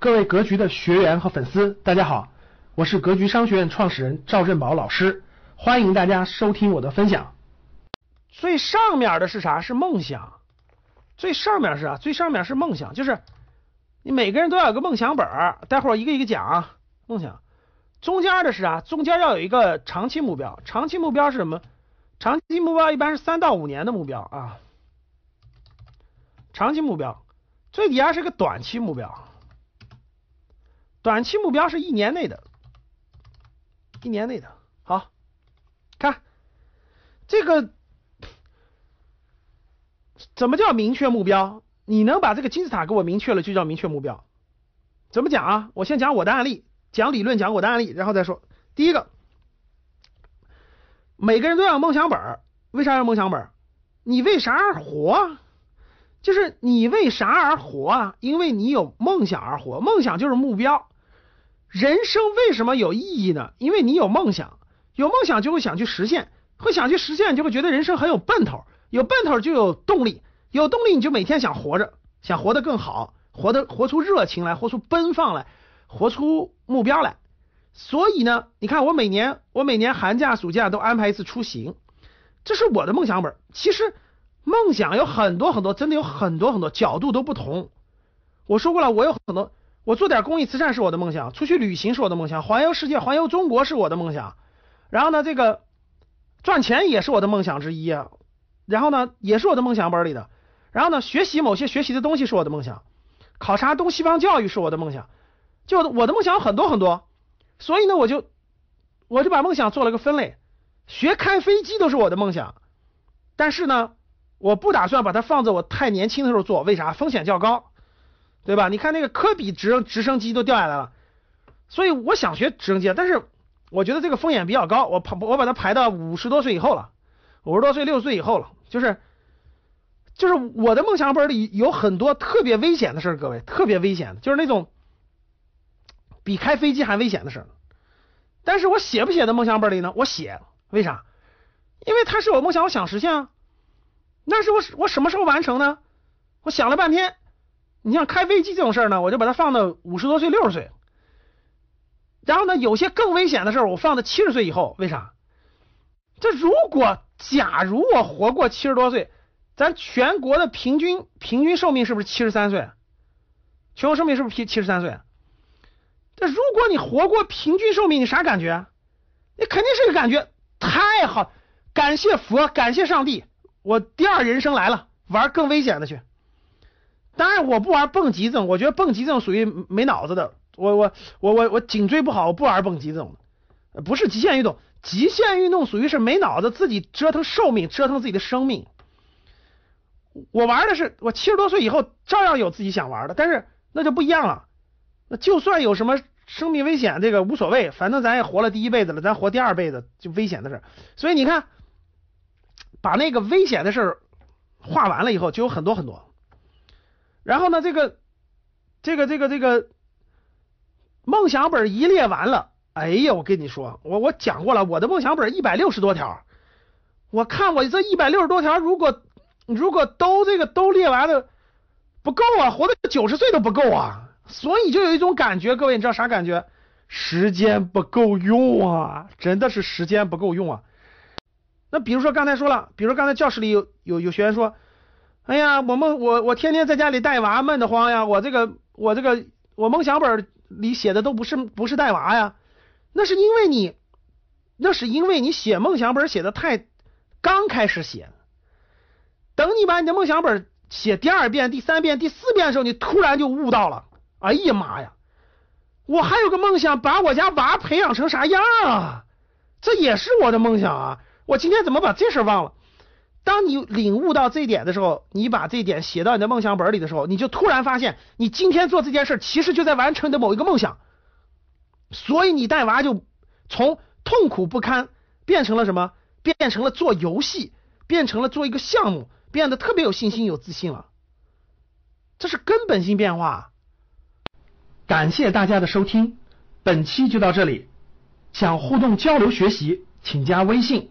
各位格局的学员和粉丝，大家好，我是格局商学院创始人赵振宝老师，欢迎大家收听我的分享。最上面的是啥？是梦想。最上面是啥？最上面是梦想，就是你每个人都要有个梦想本儿，待会儿一个一个讲啊。梦想。中间的是啥？中间要有一个长期目标，长期目标是什么？长期目标一般是三到五年的目标啊。长期目标，最底下是个短期目标。短期目标是一年内的，一年内的。好，看这个怎么叫明确目标？你能把这个金字塔给我明确了，就叫明确目标。怎么讲啊？我先讲我的案例，讲理论，讲我的案例，然后再说。第一个，每个人都要梦想本为啥要梦想本你为啥而活？就是你为啥而活啊？因为你有梦想而活，梦想就是目标。人生为什么有意义呢？因为你有梦想，有梦想就会想去实现，会想去实现就会觉得人生很有奔头，有奔头就有动力，有动力你就每天想活着，想活得更好，活得活出热情来，活出奔放来，活出目标来。所以呢，你看我每年我每年寒假暑假都安排一次出行，这是我的梦想本。其实。梦想有很多很多，真的有很多很多角度都不同。我说过了，我有很多，我做点公益慈善是我的梦想，出去旅行是我的梦想，环游世界、环游中国是我的梦想。然后呢，这个赚钱也是我的梦想之一啊。然后呢，也是我的梦想本里的。然后呢，学习某些学习的东西是我的梦想，考察东西方教育是我的梦想。就我的梦想很多很多，所以呢，我就我就把梦想做了个分类，学开飞机都是我的梦想，但是呢。我不打算把它放在我太年轻的时候做，为啥？风险较高，对吧？你看那个科比直升直升机都掉下来了，所以我想学直升机，但是我觉得这个风险比较高，我排我把它排到五十多岁以后了，五十多岁六十岁以后了，就是就是我的梦想本里有很多特别危险的事儿，各位特别危险的，就是那种比开飞机还危险的事儿。但是我写不写的梦想本里呢？我写，为啥？因为它是我梦想，我想实现啊。那是我我什么时候完成呢？我想了半天，你像开飞机这种事儿呢，我就把它放到五十多岁、六十岁。然后呢，有些更危险的事儿，我放到七十岁以后。为啥？这如果假如我活过七十多岁，咱全国的平均平均寿命是不是七十三岁？全国寿命是不是七七十三岁？这如果你活过平均寿命，你啥感觉？你肯定是个感觉太好，感谢佛，感谢上帝。我第二人生来了，玩更危险的去。当然我不玩蹦极这种，我觉得蹦极这种属于没脑子的。我我我我我颈椎不好，我不玩蹦极这种的。不是极限运动，极限运动属于是没脑子，自己折腾寿命，折腾自己的生命。我玩的是我七十多岁以后照样有自己想玩的，但是那就不一样了。那就算有什么生命危险，这个无所谓，反正咱也活了第一辈子了，咱活第二辈子就危险的事。所以你看。把那个危险的事儿画完了以后，就有很多很多。然后呢，这个这个这个这个梦想本一列完了，哎呀，我跟你说，我我讲过了，我的梦想本一百六十多条。我看我这一百六十多条，如果如果都这个都列完了，不够啊，活到九十岁都不够啊。所以就有一种感觉，各位你知道啥感觉？时间不够用啊，真的是时间不够用啊。那比如说刚才说了，比如刚才教室里有有有学员说，哎呀，我梦我我天天在家里带娃闷得慌呀，我这个我这个我梦想本里写的都不是不是带娃呀，那是因为你那是因为你写梦想本写的太刚开始写，等你把你的梦想本写第二遍、第三遍、第四遍的时候，你突然就悟到了，哎呀妈呀，我还有个梦想，把我家娃培养成啥样啊？这也是我的梦想啊。我今天怎么把这事忘了？当你领悟到这一点的时候，你把这一点写到你的梦想本里的时候，你就突然发现，你今天做这件事其实就在完成你的某一个梦想。所以你带娃就从痛苦不堪变成了什么？变成了做游戏，变成了做一个项目，变得特别有信心、有自信了。这是根本性变化。感谢大家的收听，本期就到这里。想互动交流学习，请加微信。